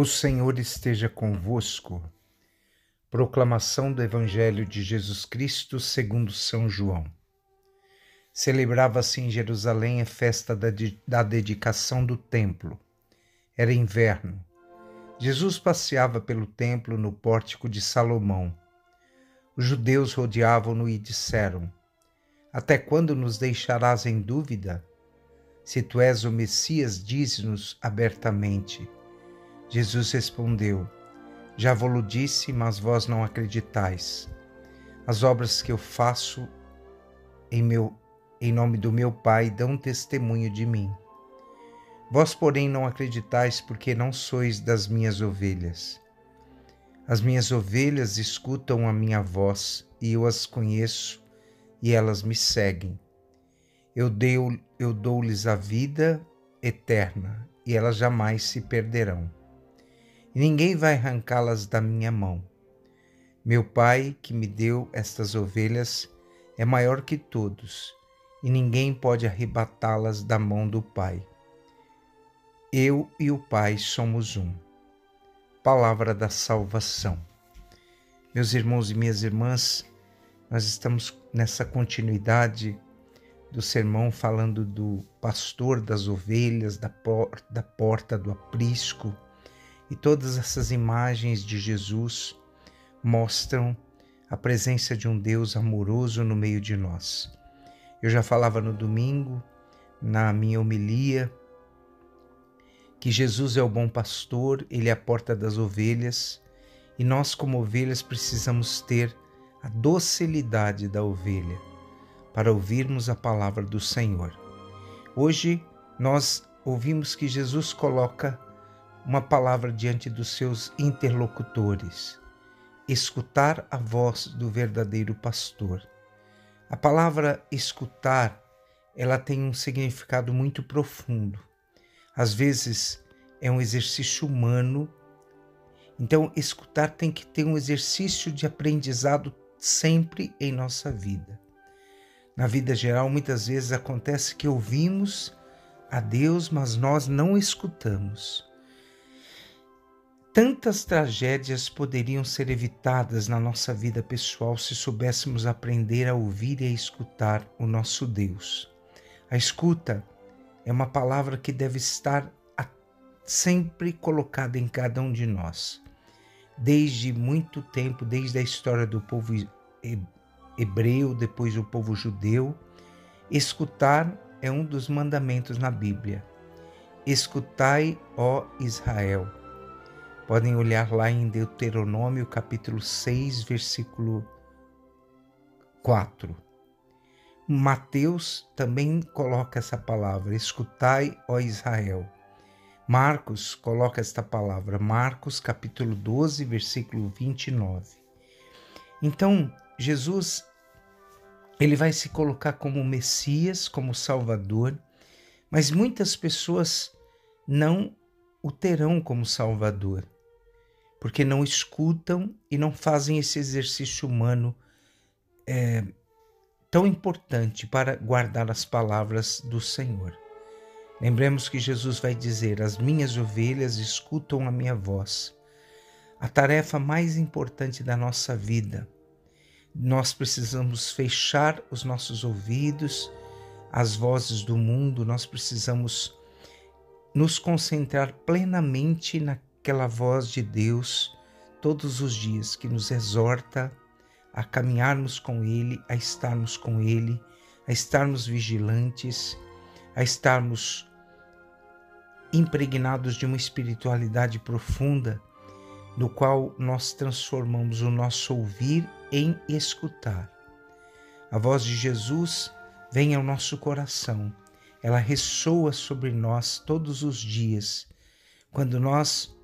O Senhor esteja convosco. Proclamação do Evangelho de Jesus Cristo segundo São João. Celebrava-se em Jerusalém a festa da, da dedicação do templo. Era inverno. Jesus passeava pelo templo no pórtico de Salomão. Os judeus rodeavam-no e disseram: Até quando nos deixarás em dúvida? Se tu és o Messias, dize-nos abertamente. Jesus respondeu: Já vos disse, mas vós não acreditais. As obras que eu faço em meu em nome do meu Pai dão testemunho de mim. Vós, porém, não acreditais porque não sois das minhas ovelhas. As minhas ovelhas escutam a minha voz e eu as conheço e elas me seguem. Eu, eu dou-lhes a vida eterna e elas jamais se perderão e ninguém vai arrancá-las da minha mão. Meu Pai, que me deu estas ovelhas, é maior que todos, e ninguém pode arrebatá-las da mão do Pai. Eu e o Pai somos um. Palavra da salvação. Meus irmãos e minhas irmãs, nós estamos nessa continuidade do sermão falando do pastor das ovelhas, da, por, da porta do aprisco e todas essas imagens de Jesus mostram a presença de um Deus amoroso no meio de nós. Eu já falava no domingo, na minha homilia, que Jesus é o bom pastor, ele é a porta das ovelhas, e nós, como ovelhas, precisamos ter a docilidade da ovelha para ouvirmos a palavra do Senhor. Hoje nós ouvimos que Jesus coloca uma palavra diante dos seus interlocutores, escutar a voz do verdadeiro pastor. A palavra escutar, ela tem um significado muito profundo. Às vezes é um exercício humano. Então, escutar tem que ter um exercício de aprendizado sempre em nossa vida. Na vida geral, muitas vezes acontece que ouvimos a Deus, mas nós não escutamos. Tantas tragédias poderiam ser evitadas na nossa vida pessoal se soubéssemos aprender a ouvir e a escutar o nosso Deus. A escuta é uma palavra que deve estar sempre colocada em cada um de nós. Desde muito tempo, desde a história do povo hebreu, depois o povo judeu, escutar é um dos mandamentos na Bíblia. Escutai, ó Israel Podem olhar lá em Deuteronômio capítulo 6, versículo 4. Mateus também coloca essa palavra, escutai, ó Israel. Marcos coloca esta palavra, Marcos capítulo 12, versículo 29. Então, Jesus ele vai se colocar como Messias, como Salvador, mas muitas pessoas não o terão como Salvador porque não escutam e não fazem esse exercício humano é, tão importante para guardar as palavras do Senhor. Lembremos que Jesus vai dizer: As minhas ovelhas escutam a minha voz. A tarefa mais importante da nossa vida. Nós precisamos fechar os nossos ouvidos às vozes do mundo, nós precisamos nos concentrar plenamente na aquela voz de Deus todos os dias que nos exorta a caminharmos com Ele, a estarmos com Ele, a estarmos vigilantes, a estarmos impregnados de uma espiritualidade profunda, no qual nós transformamos o nosso ouvir em escutar. A voz de Jesus vem ao nosso coração, ela ressoa sobre nós todos os dias, quando nós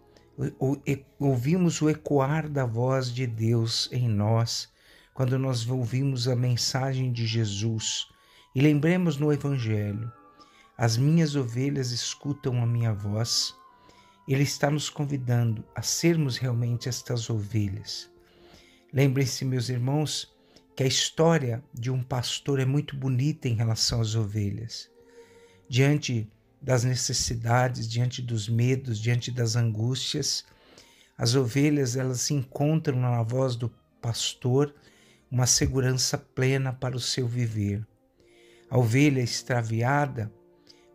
ouvimos o ecoar da voz de Deus em nós, quando nós ouvimos a mensagem de Jesus. E lembremos no Evangelho: as minhas ovelhas escutam a minha voz. Ele está nos convidando a sermos realmente estas ovelhas. Lembrem-se, meus irmãos, que a história de um pastor é muito bonita em relação às ovelhas. Diante das necessidades, diante dos medos, diante das angústias. As ovelhas, elas encontram na voz do pastor uma segurança plena para o seu viver. A ovelha extraviada,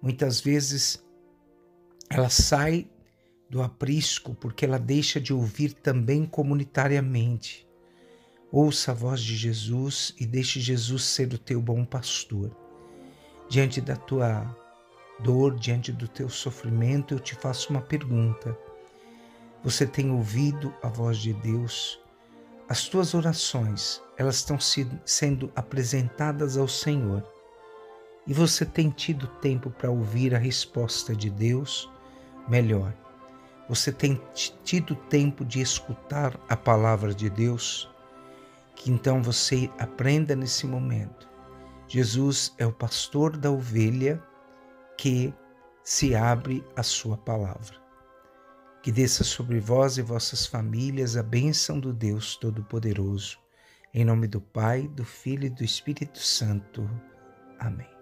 muitas vezes ela sai do aprisco porque ela deixa de ouvir também comunitariamente. Ouça a voz de Jesus e deixe Jesus ser o teu bom pastor. Diante da tua dor, diante do teu sofrimento, eu te faço uma pergunta. Você tem ouvido a voz de Deus? As tuas orações, elas estão sendo apresentadas ao Senhor. E você tem tido tempo para ouvir a resposta de Deus? Melhor, você tem tido tempo de escutar a palavra de Deus? Que então você aprenda nesse momento. Jesus é o pastor da ovelha que se abre a sua palavra. Que desça sobre vós e vossas famílias a bênção do Deus Todo-Poderoso. Em nome do Pai, do Filho e do Espírito Santo. Amém.